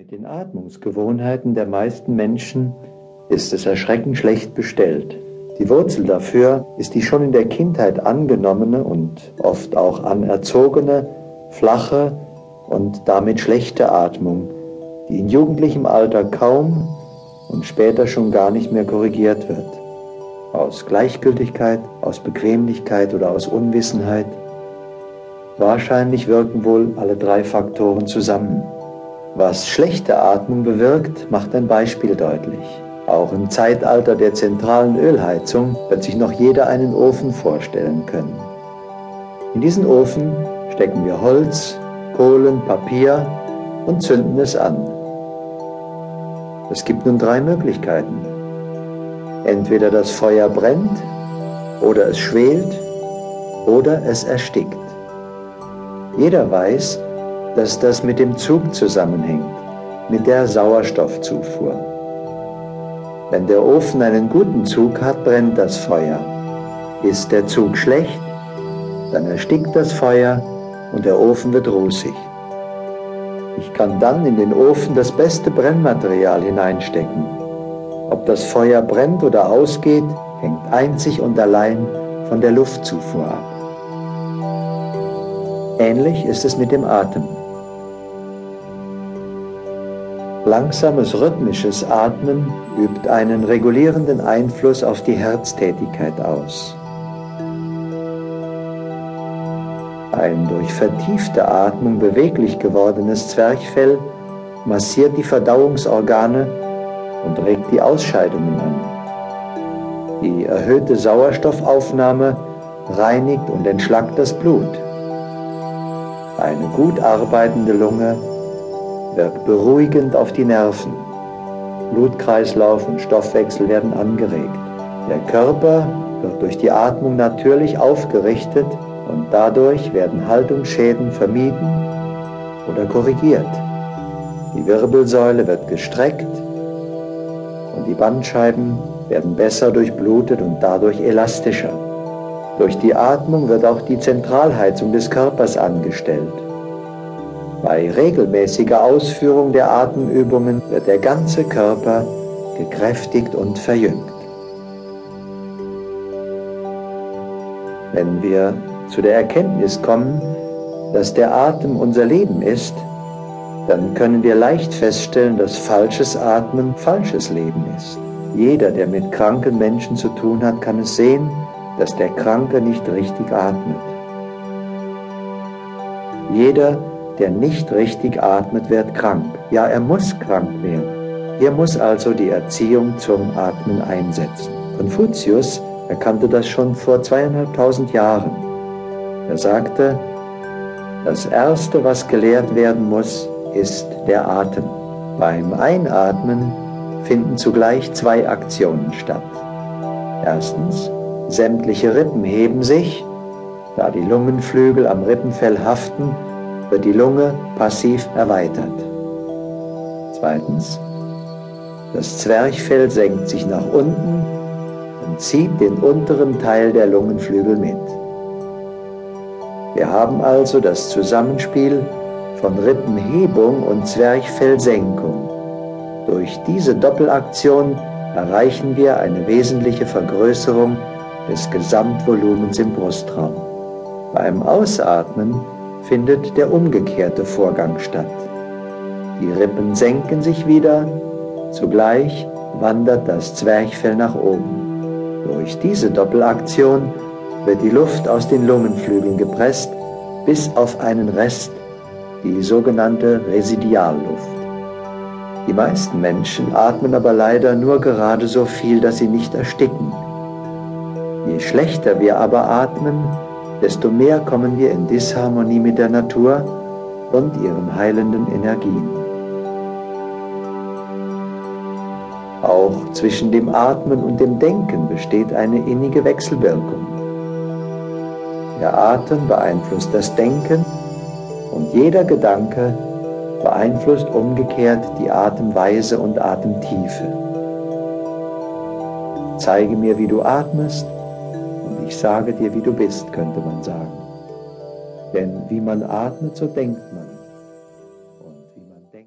Mit den Atmungsgewohnheiten der meisten Menschen ist es erschreckend schlecht bestellt. Die Wurzel dafür ist die schon in der Kindheit angenommene und oft auch anerzogene, flache und damit schlechte Atmung, die in jugendlichem Alter kaum und später schon gar nicht mehr korrigiert wird. Aus Gleichgültigkeit, aus Bequemlichkeit oder aus Unwissenheit. Wahrscheinlich wirken wohl alle drei Faktoren zusammen. Was schlechte Atmung bewirkt, macht ein Beispiel deutlich. Auch im Zeitalter der zentralen Ölheizung wird sich noch jeder einen Ofen vorstellen können. In diesen Ofen stecken wir Holz, Kohlen, Papier und zünden es an. Es gibt nun drei Möglichkeiten. Entweder das Feuer brennt, oder es schwelt, oder es erstickt. Jeder weiß, dass das mit dem Zug zusammenhängt, mit der Sauerstoffzufuhr. Wenn der Ofen einen guten Zug hat, brennt das Feuer. Ist der Zug schlecht, dann erstickt das Feuer und der Ofen wird rußig. Ich kann dann in den Ofen das beste Brennmaterial hineinstecken. Ob das Feuer brennt oder ausgeht, hängt einzig und allein von der Luftzufuhr ab. Ähnlich ist es mit dem Atem. Langsames rhythmisches Atmen übt einen regulierenden Einfluss auf die Herztätigkeit aus. Ein durch vertiefte Atmung beweglich gewordenes Zwerchfell massiert die Verdauungsorgane und regt die Ausscheidungen an. Die erhöhte Sauerstoffaufnahme reinigt und entschlackt das Blut. Eine gut arbeitende Lunge wirkt beruhigend auf die Nerven. Blutkreislauf und Stoffwechsel werden angeregt. Der Körper wird durch die Atmung natürlich aufgerichtet und dadurch werden Haltungsschäden vermieden oder korrigiert. Die Wirbelsäule wird gestreckt und die Bandscheiben werden besser durchblutet und dadurch elastischer. Durch die Atmung wird auch die Zentralheizung des Körpers angestellt. Bei regelmäßiger Ausführung der Atemübungen wird der ganze Körper gekräftigt und verjüngt. Wenn wir zu der Erkenntnis kommen, dass der Atem unser Leben ist, dann können wir leicht feststellen, dass falsches Atmen falsches Leben ist. Jeder, der mit kranken Menschen zu tun hat, kann es sehen, dass der Kranke nicht richtig atmet. Jeder, der nicht richtig atmet, wird krank. Ja, er muss krank werden. Hier muss also die Erziehung zum Atmen einsetzen. Konfuzius erkannte das schon vor zweieinhalbtausend Jahren. Er sagte, das Erste, was gelehrt werden muss, ist der Atem. Beim Einatmen finden zugleich zwei Aktionen statt. Erstens, sämtliche Rippen heben sich, da die Lungenflügel am Rippenfell haften wird die Lunge passiv erweitert. Zweitens, das Zwerchfell senkt sich nach unten und zieht den unteren Teil der Lungenflügel mit. Wir haben also das Zusammenspiel von Rippenhebung und Zwerchfellsenkung. Durch diese Doppelaktion erreichen wir eine wesentliche Vergrößerung des Gesamtvolumens im Brustraum. Beim Ausatmen findet der umgekehrte Vorgang statt. Die Rippen senken sich wieder, zugleich wandert das Zwerchfell nach oben. Durch diese Doppelaktion wird die Luft aus den Lungenflügeln gepresst bis auf einen Rest, die sogenannte Residialluft. Die meisten Menschen atmen aber leider nur gerade so viel, dass sie nicht ersticken. Je schlechter wir aber atmen, desto mehr kommen wir in Disharmonie mit der Natur und ihren heilenden Energien. Auch zwischen dem Atmen und dem Denken besteht eine innige Wechselwirkung. Der Atem beeinflusst das Denken und jeder Gedanke beeinflusst umgekehrt die Atemweise und Atemtiefe. Zeige mir, wie du atmest ich sage dir, wie du bist, könnte man sagen. Denn wie man atmet, so denkt man.